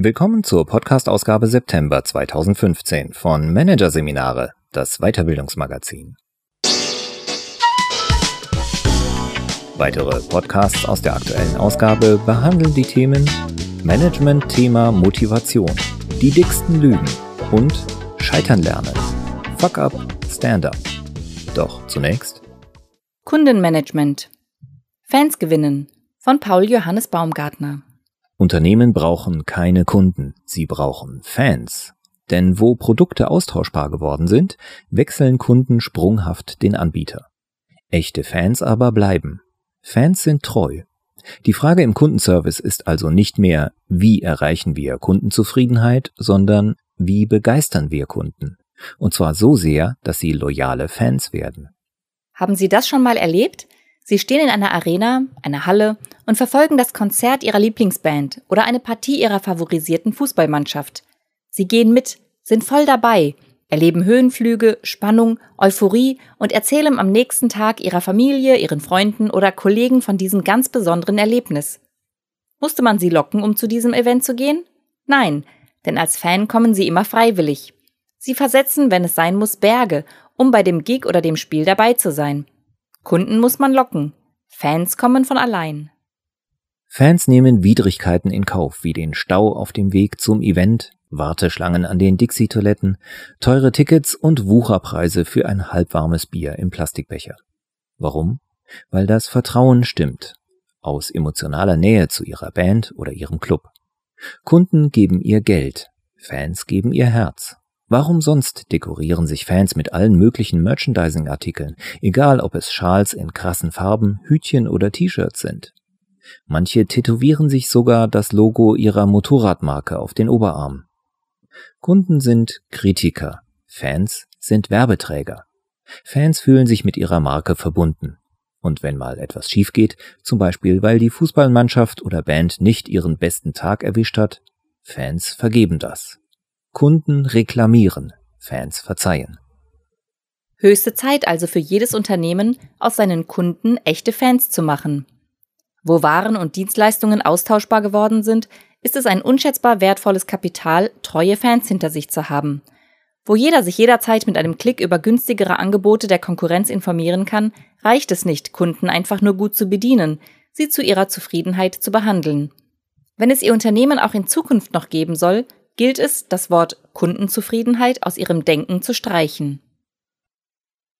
Willkommen zur Podcast-Ausgabe September 2015 von Managerseminare, das Weiterbildungsmagazin. Weitere Podcasts aus der aktuellen Ausgabe behandeln die Themen Management Thema Motivation, die dicksten Lügen und Scheitern lernen. Fuck up, stand up. Doch zunächst Kundenmanagement. Fans gewinnen von Paul Johannes Baumgartner. Unternehmen brauchen keine Kunden, sie brauchen Fans. Denn wo Produkte austauschbar geworden sind, wechseln Kunden sprunghaft den Anbieter. Echte Fans aber bleiben. Fans sind treu. Die Frage im Kundenservice ist also nicht mehr, wie erreichen wir Kundenzufriedenheit, sondern wie begeistern wir Kunden. Und zwar so sehr, dass sie loyale Fans werden. Haben Sie das schon mal erlebt? Sie stehen in einer Arena, einer Halle und verfolgen das Konzert Ihrer Lieblingsband oder eine Partie Ihrer favorisierten Fußballmannschaft. Sie gehen mit, sind voll dabei, erleben Höhenflüge, Spannung, Euphorie und erzählen am nächsten Tag Ihrer Familie, Ihren Freunden oder Kollegen von diesem ganz besonderen Erlebnis. Musste man Sie locken, um zu diesem Event zu gehen? Nein, denn als Fan kommen Sie immer freiwillig. Sie versetzen, wenn es sein muss, Berge, um bei dem Gig oder dem Spiel dabei zu sein. Kunden muss man locken. Fans kommen von allein. Fans nehmen Widrigkeiten in Kauf, wie den Stau auf dem Weg zum Event, Warteschlangen an den Dixie-Toiletten, teure Tickets und Wucherpreise für ein halbwarmes Bier im Plastikbecher. Warum? Weil das Vertrauen stimmt. Aus emotionaler Nähe zu ihrer Band oder ihrem Club. Kunden geben ihr Geld, Fans geben ihr Herz. Warum sonst dekorieren sich Fans mit allen möglichen Merchandising-Artikeln, egal ob es Schals in krassen Farben, Hütchen oder T-Shirts sind? Manche tätowieren sich sogar das Logo ihrer Motorradmarke auf den Oberarm. Kunden sind Kritiker, Fans sind Werbeträger. Fans fühlen sich mit ihrer Marke verbunden. Und wenn mal etwas schief geht, zum Beispiel weil die Fußballmannschaft oder Band nicht ihren besten Tag erwischt hat, Fans vergeben das. Kunden reklamieren, Fans verzeihen. Höchste Zeit also für jedes Unternehmen, aus seinen Kunden echte Fans zu machen. Wo Waren und Dienstleistungen austauschbar geworden sind, ist es ein unschätzbar wertvolles Kapital, treue Fans hinter sich zu haben. Wo jeder sich jederzeit mit einem Klick über günstigere Angebote der Konkurrenz informieren kann, reicht es nicht, Kunden einfach nur gut zu bedienen, sie zu ihrer Zufriedenheit zu behandeln. Wenn es Ihr Unternehmen auch in Zukunft noch geben soll, gilt es, das Wort Kundenzufriedenheit aus ihrem Denken zu streichen.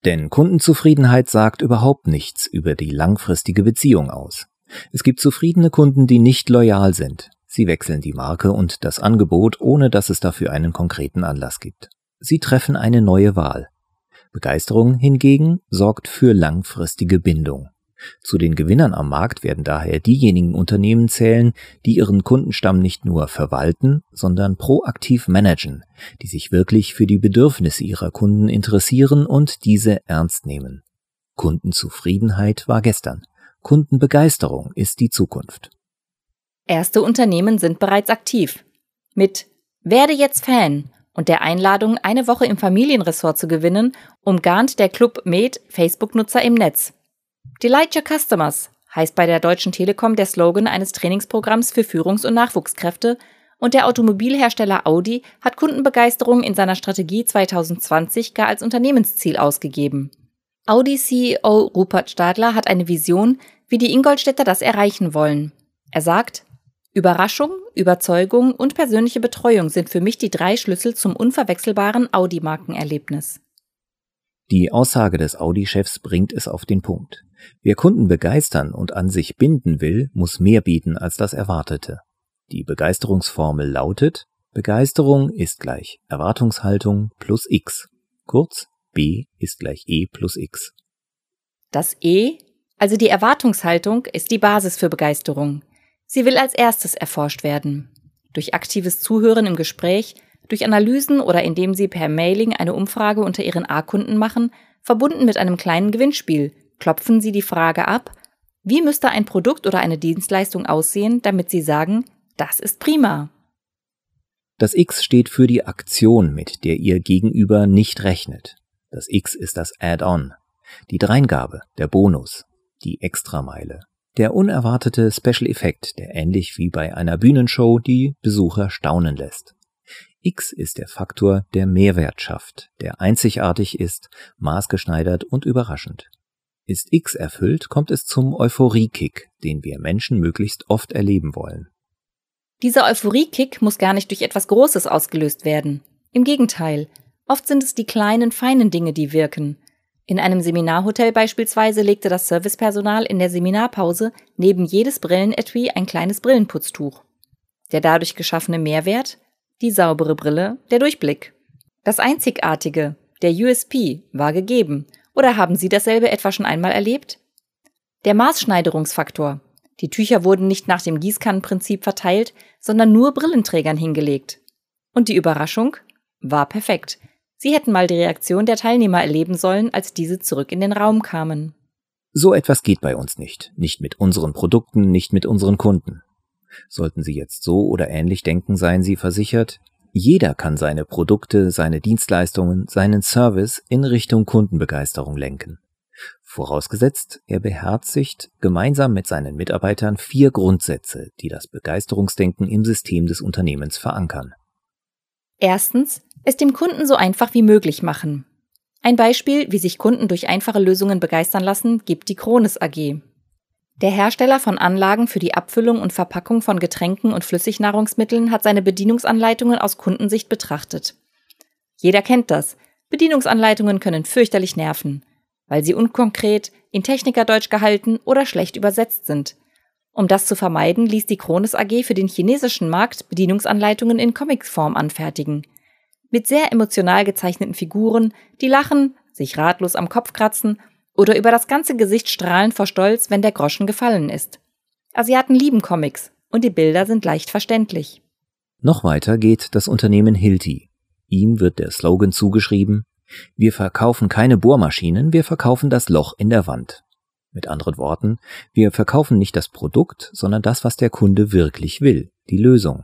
Denn Kundenzufriedenheit sagt überhaupt nichts über die langfristige Beziehung aus. Es gibt zufriedene Kunden, die nicht loyal sind. Sie wechseln die Marke und das Angebot, ohne dass es dafür einen konkreten Anlass gibt. Sie treffen eine neue Wahl. Begeisterung hingegen sorgt für langfristige Bindung. Zu den Gewinnern am Markt werden daher diejenigen Unternehmen zählen, die ihren Kundenstamm nicht nur verwalten, sondern proaktiv managen, die sich wirklich für die Bedürfnisse ihrer Kunden interessieren und diese ernst nehmen. Kundenzufriedenheit war gestern. Kundenbegeisterung ist die Zukunft. Erste Unternehmen sind bereits aktiv. Mit Werde jetzt Fan und der Einladung, eine Woche im Familienressort zu gewinnen, umgarnt der Club Med Facebook-Nutzer im Netz. Delight Your Customers heißt bei der Deutschen Telekom der Slogan eines Trainingsprogramms für Führungs- und Nachwuchskräfte und der Automobilhersteller Audi hat Kundenbegeisterung in seiner Strategie 2020 gar als Unternehmensziel ausgegeben. Audi-CEO Rupert Stadler hat eine Vision, wie die Ingolstädter das erreichen wollen. Er sagt, Überraschung, Überzeugung und persönliche Betreuung sind für mich die drei Schlüssel zum unverwechselbaren Audi-Markenerlebnis. Die Aussage des Audi-Chefs bringt es auf den Punkt. Wer Kunden begeistern und an sich binden will, muss mehr bieten als das Erwartete. Die Begeisterungsformel lautet, Begeisterung ist gleich Erwartungshaltung plus x. Kurz, B ist gleich E plus x. Das E, also die Erwartungshaltung, ist die Basis für Begeisterung. Sie will als erstes erforscht werden. Durch aktives Zuhören im Gespräch durch Analysen oder indem sie per Mailing eine Umfrage unter ihren A-Kunden machen, verbunden mit einem kleinen Gewinnspiel, klopfen sie die Frage ab, wie müsste ein Produkt oder eine Dienstleistung aussehen, damit sie sagen, das ist prima. Das X steht für die Aktion, mit der ihr Gegenüber nicht rechnet. Das X ist das Add-on, die Dreingabe, der Bonus, die Extrameile, Der unerwartete Special Effekt, der ähnlich wie bei einer Bühnenshow die Besucher staunen lässt. X ist der Faktor, der Mehrwert schafft, der einzigartig ist, maßgeschneidert und überraschend. Ist X erfüllt, kommt es zum Euphoriekick, den wir Menschen möglichst oft erleben wollen. Dieser Euphoriekick muss gar nicht durch etwas Großes ausgelöst werden. Im Gegenteil, oft sind es die kleinen, feinen Dinge, die wirken. In einem Seminarhotel beispielsweise legte das Servicepersonal in der Seminarpause neben jedes Brillenetui ein kleines Brillenputztuch. Der dadurch geschaffene Mehrwert? Die saubere Brille, der Durchblick. Das Einzigartige, der USP, war gegeben. Oder haben Sie dasselbe etwa schon einmal erlebt? Der Maßschneiderungsfaktor. Die Tücher wurden nicht nach dem Gießkannenprinzip verteilt, sondern nur Brillenträgern hingelegt. Und die Überraschung war perfekt. Sie hätten mal die Reaktion der Teilnehmer erleben sollen, als diese zurück in den Raum kamen. So etwas geht bei uns nicht. Nicht mit unseren Produkten, nicht mit unseren Kunden. Sollten Sie jetzt so oder ähnlich denken, seien Sie versichert, jeder kann seine Produkte, seine Dienstleistungen, seinen Service in Richtung Kundenbegeisterung lenken. Vorausgesetzt, er beherzigt gemeinsam mit seinen Mitarbeitern vier Grundsätze, die das Begeisterungsdenken im System des Unternehmens verankern. Erstens, es dem Kunden so einfach wie möglich machen. Ein Beispiel, wie sich Kunden durch einfache Lösungen begeistern lassen, gibt die Kronis AG. Der Hersteller von Anlagen für die Abfüllung und Verpackung von Getränken und Flüssignahrungsmitteln hat seine Bedienungsanleitungen aus Kundensicht betrachtet. Jeder kennt das. Bedienungsanleitungen können fürchterlich nerven, weil sie unkonkret, in Technikerdeutsch gehalten oder schlecht übersetzt sind. Um das zu vermeiden, ließ die Kronis AG für den chinesischen Markt Bedienungsanleitungen in Comicsform anfertigen – mit sehr emotional gezeichneten Figuren, die lachen, sich ratlos am Kopf kratzen oder über das ganze Gesicht strahlen vor Stolz, wenn der Groschen gefallen ist. Asiaten lieben Comics und die Bilder sind leicht verständlich. Noch weiter geht das Unternehmen Hilti. Ihm wird der Slogan zugeschrieben, wir verkaufen keine Bohrmaschinen, wir verkaufen das Loch in der Wand. Mit anderen Worten, wir verkaufen nicht das Produkt, sondern das, was der Kunde wirklich will, die Lösung.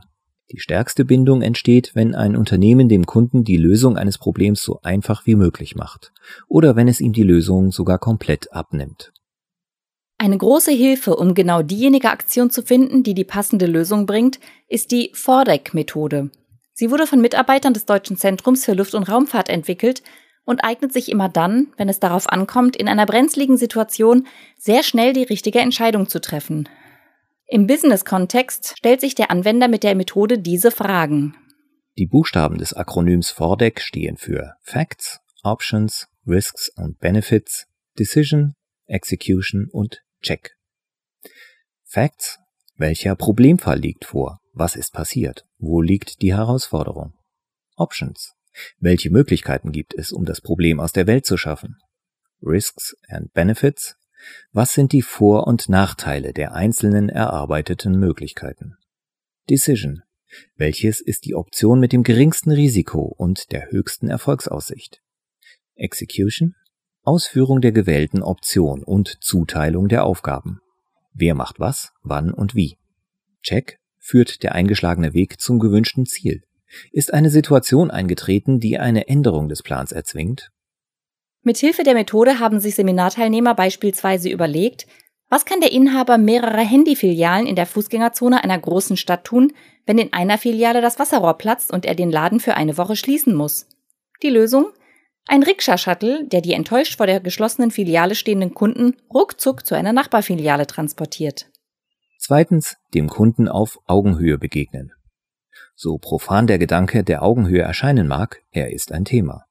Die stärkste Bindung entsteht, wenn ein Unternehmen dem Kunden die Lösung eines Problems so einfach wie möglich macht oder wenn es ihm die Lösung sogar komplett abnimmt. Eine große Hilfe, um genau diejenige Aktion zu finden, die die passende Lösung bringt, ist die Fordeck-Methode. Sie wurde von Mitarbeitern des Deutschen Zentrums für Luft- und Raumfahrt entwickelt und eignet sich immer dann, wenn es darauf ankommt, in einer brenzligen Situation sehr schnell die richtige Entscheidung zu treffen. Im Business-Kontext stellt sich der Anwender mit der Methode diese Fragen. Die Buchstaben des Akronyms FORDEC stehen für Facts, Options, Risks und Benefits, Decision, Execution und Check. Facts. Welcher Problemfall liegt vor? Was ist passiert? Wo liegt die Herausforderung? Options. Welche Möglichkeiten gibt es, um das Problem aus der Welt zu schaffen? Risks and Benefits. Was sind die Vor- und Nachteile der einzelnen erarbeiteten Möglichkeiten? Decision. Welches ist die Option mit dem geringsten Risiko und der höchsten Erfolgsaussicht? Execution. Ausführung der gewählten Option und Zuteilung der Aufgaben. Wer macht was, wann und wie? Check. Führt der eingeschlagene Weg zum gewünschten Ziel? Ist eine Situation eingetreten, die eine Änderung des Plans erzwingt? Mithilfe der Methode haben sich Seminarteilnehmer beispielsweise überlegt, was kann der Inhaber mehrerer Handyfilialen in der Fußgängerzone einer großen Stadt tun, wenn in einer Filiale das Wasserrohr platzt und er den Laden für eine Woche schließen muss? Die Lösung? Ein Rikscha-Shuttle, der die enttäuscht vor der geschlossenen Filiale stehenden Kunden ruckzuck zu einer Nachbarfiliale transportiert. Zweitens, dem Kunden auf Augenhöhe begegnen. So profan der Gedanke der Augenhöhe erscheinen mag, er ist ein Thema.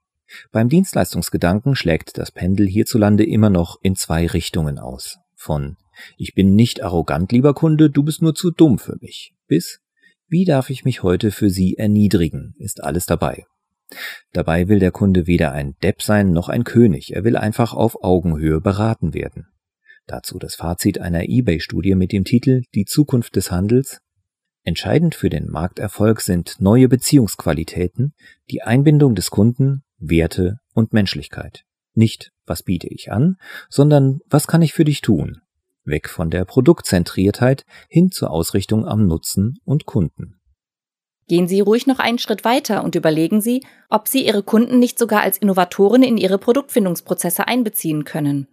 Beim Dienstleistungsgedanken schlägt das Pendel hierzulande immer noch in zwei Richtungen aus. Von Ich bin nicht arrogant, lieber Kunde, du bist nur zu dumm für mich, bis Wie darf ich mich heute für Sie erniedrigen, ist alles dabei. Dabei will der Kunde weder ein Depp sein noch ein König, er will einfach auf Augenhöhe beraten werden. Dazu das Fazit einer eBay-Studie mit dem Titel Die Zukunft des Handels. Entscheidend für den Markterfolg sind neue Beziehungsqualitäten, die Einbindung des Kunden Werte und Menschlichkeit. Nicht, was biete ich an, sondern was kann ich für dich tun? Weg von der Produktzentriertheit hin zur Ausrichtung am Nutzen und Kunden. Gehen Sie ruhig noch einen Schritt weiter und überlegen Sie, ob Sie Ihre Kunden nicht sogar als Innovatoren in Ihre Produktfindungsprozesse einbeziehen können.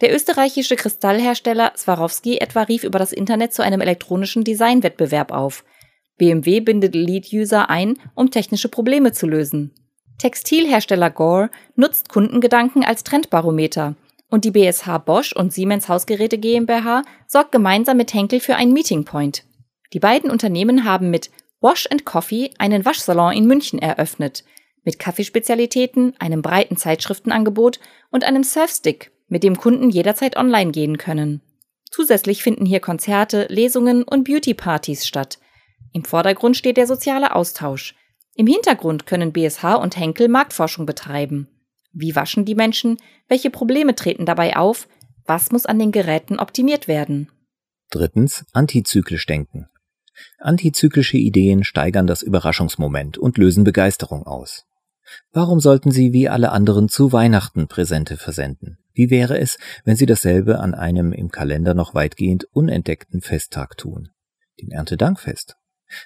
Der österreichische Kristallhersteller Swarovski etwa rief über das Internet zu einem elektronischen Designwettbewerb auf. BMW bindet Lead-User ein, um technische Probleme zu lösen. Textilhersteller Gore nutzt Kundengedanken als Trendbarometer und die BSH Bosch und Siemens Hausgeräte GmbH sorgt gemeinsam mit Henkel für einen Meeting Point. Die beiden Unternehmen haben mit Wash and Coffee einen Waschsalon in München eröffnet, mit Kaffeespezialitäten, einem breiten Zeitschriftenangebot und einem Surfstick, mit dem Kunden jederzeit online gehen können. Zusätzlich finden hier Konzerte, Lesungen und Beauty-Partys statt. Im Vordergrund steht der soziale Austausch. Im Hintergrund können BSH und Henkel Marktforschung betreiben. Wie waschen die Menschen? Welche Probleme treten dabei auf? Was muss an den Geräten optimiert werden? Drittens, antizyklisch denken. Antizyklische Ideen steigern das Überraschungsmoment und lösen Begeisterung aus. Warum sollten Sie wie alle anderen zu Weihnachten Präsente versenden? Wie wäre es, wenn Sie dasselbe an einem im Kalender noch weitgehend unentdeckten Festtag tun? Dem Erntedankfest.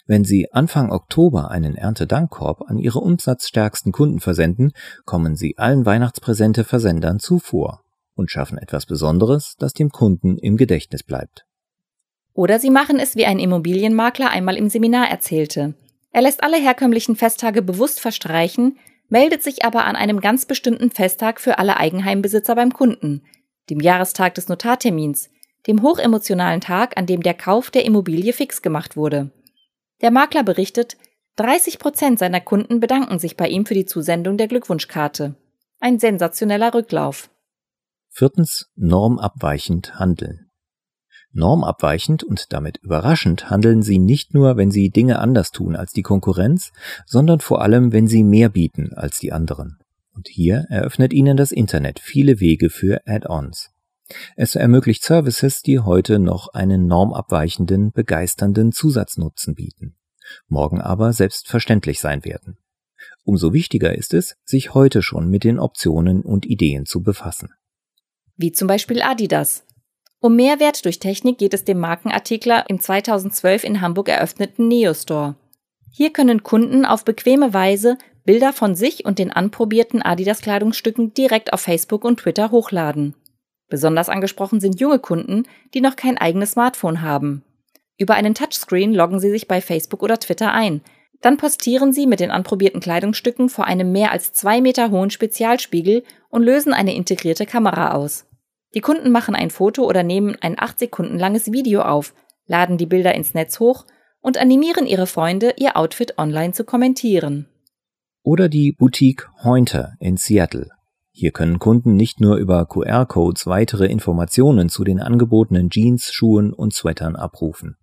Wenn Sie Anfang Oktober einen Erntedankkorb an Ihre umsatzstärksten Kunden versenden, kommen Sie allen Weihnachtspräsente-Versendern zuvor und schaffen etwas Besonderes, das dem Kunden im Gedächtnis bleibt. Oder Sie machen es, wie ein Immobilienmakler einmal im Seminar erzählte. Er lässt alle herkömmlichen Festtage bewusst verstreichen, meldet sich aber an einem ganz bestimmten Festtag für alle Eigenheimbesitzer beim Kunden, dem Jahrestag des Notartermins, dem hochemotionalen Tag, an dem der Kauf der Immobilie fix gemacht wurde. Der Makler berichtet, 30 Prozent seiner Kunden bedanken sich bei ihm für die Zusendung der Glückwunschkarte. Ein sensationeller Rücklauf. Viertens, normabweichend handeln. Normabweichend und damit überraschend handeln sie nicht nur, wenn sie Dinge anders tun als die Konkurrenz, sondern vor allem, wenn sie mehr bieten als die anderen. Und hier eröffnet ihnen das Internet viele Wege für Add-ons. Es ermöglicht Services, die heute noch einen normabweichenden, begeisternden Zusatznutzen bieten, morgen aber selbstverständlich sein werden. Umso wichtiger ist es, sich heute schon mit den Optionen und Ideen zu befassen. Wie zum Beispiel Adidas. Um Mehrwert durch Technik geht es dem Markenartikler im 2012 in Hamburg eröffneten Neostore. Hier können Kunden auf bequeme Weise Bilder von sich und den anprobierten Adidas-Kleidungsstücken direkt auf Facebook und Twitter hochladen. Besonders angesprochen sind junge Kunden, die noch kein eigenes Smartphone haben. Über einen Touchscreen loggen sie sich bei Facebook oder Twitter ein. Dann postieren sie mit den anprobierten Kleidungsstücken vor einem mehr als zwei Meter hohen Spezialspiegel und lösen eine integrierte Kamera aus. Die Kunden machen ein Foto oder nehmen ein acht Sekunden langes Video auf, laden die Bilder ins Netz hoch und animieren ihre Freunde, ihr Outfit online zu kommentieren. Oder die Boutique Heunter in Seattle hier können Kunden nicht nur über QR-Codes weitere Informationen zu den angebotenen Jeans, Schuhen und Sweatern abrufen.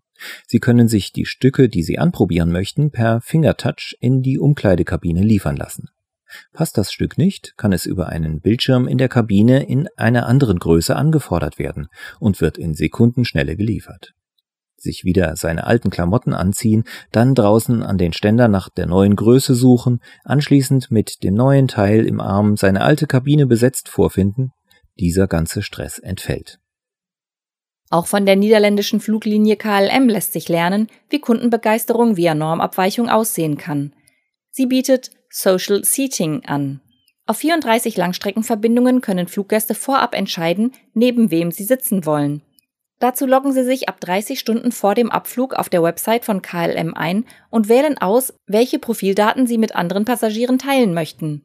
Sie können sich die Stücke, die Sie anprobieren möchten, per Fingertouch in die Umkleidekabine liefern lassen. Passt das Stück nicht, kann es über einen Bildschirm in der Kabine in einer anderen Größe angefordert werden und wird in Sekundenschnelle geliefert sich wieder seine alten Klamotten anziehen, dann draußen an den Ständer nach der neuen Größe suchen, anschließend mit dem neuen Teil im Arm seine alte Kabine besetzt vorfinden, dieser ganze Stress entfällt. Auch von der niederländischen Fluglinie KLM lässt sich lernen, wie Kundenbegeisterung via Normabweichung aussehen kann. Sie bietet Social Seating an. Auf 34 Langstreckenverbindungen können Fluggäste vorab entscheiden, neben wem sie sitzen wollen. Dazu loggen Sie sich ab 30 Stunden vor dem Abflug auf der Website von KLM ein und wählen aus, welche Profildaten Sie mit anderen Passagieren teilen möchten.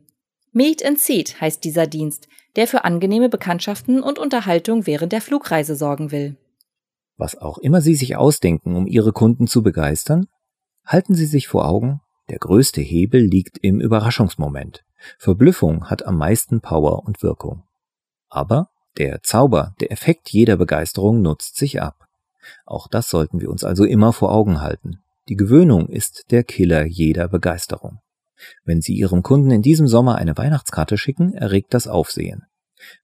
Meet and Seat heißt dieser Dienst, der für angenehme Bekanntschaften und Unterhaltung während der Flugreise sorgen will. Was auch immer Sie sich ausdenken, um Ihre Kunden zu begeistern, halten Sie sich vor Augen, der größte Hebel liegt im Überraschungsmoment. Verblüffung hat am meisten Power und Wirkung. Aber der Zauber, der Effekt jeder Begeisterung nutzt sich ab. Auch das sollten wir uns also immer vor Augen halten. Die Gewöhnung ist der Killer jeder Begeisterung. Wenn Sie Ihrem Kunden in diesem Sommer eine Weihnachtskarte schicken, erregt das Aufsehen.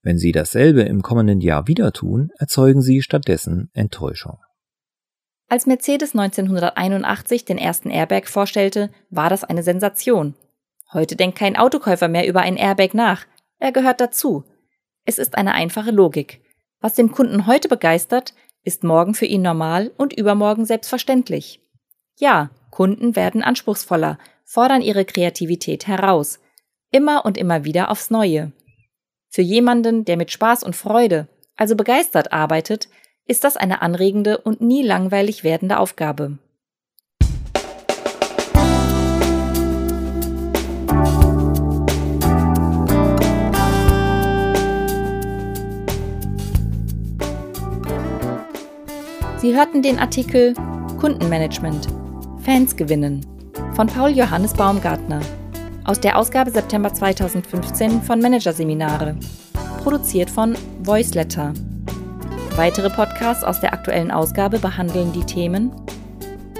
Wenn Sie dasselbe im kommenden Jahr wieder tun, erzeugen Sie stattdessen Enttäuschung. Als Mercedes 1981 den ersten Airbag vorstellte, war das eine Sensation. Heute denkt kein Autokäufer mehr über ein Airbag nach. Er gehört dazu. Es ist eine einfache Logik. Was den Kunden heute begeistert, ist morgen für ihn normal und übermorgen selbstverständlich. Ja, Kunden werden anspruchsvoller, fordern ihre Kreativität heraus, immer und immer wieder aufs Neue. Für jemanden, der mit Spaß und Freude, also begeistert arbeitet, ist das eine anregende und nie langweilig werdende Aufgabe. Sie hörten den Artikel Kundenmanagement. Fans gewinnen von Paul Johannes Baumgartner aus der Ausgabe September 2015 von Managerseminare, produziert von Voiceletter. Weitere Podcasts aus der aktuellen Ausgabe behandeln die Themen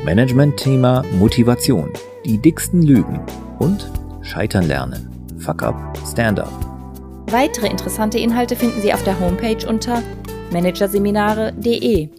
Management-Thema Motivation, die dicksten Lügen und Scheitern lernen. Fuck up, stand up. Weitere interessante Inhalte finden Sie auf der Homepage unter managerseminare.de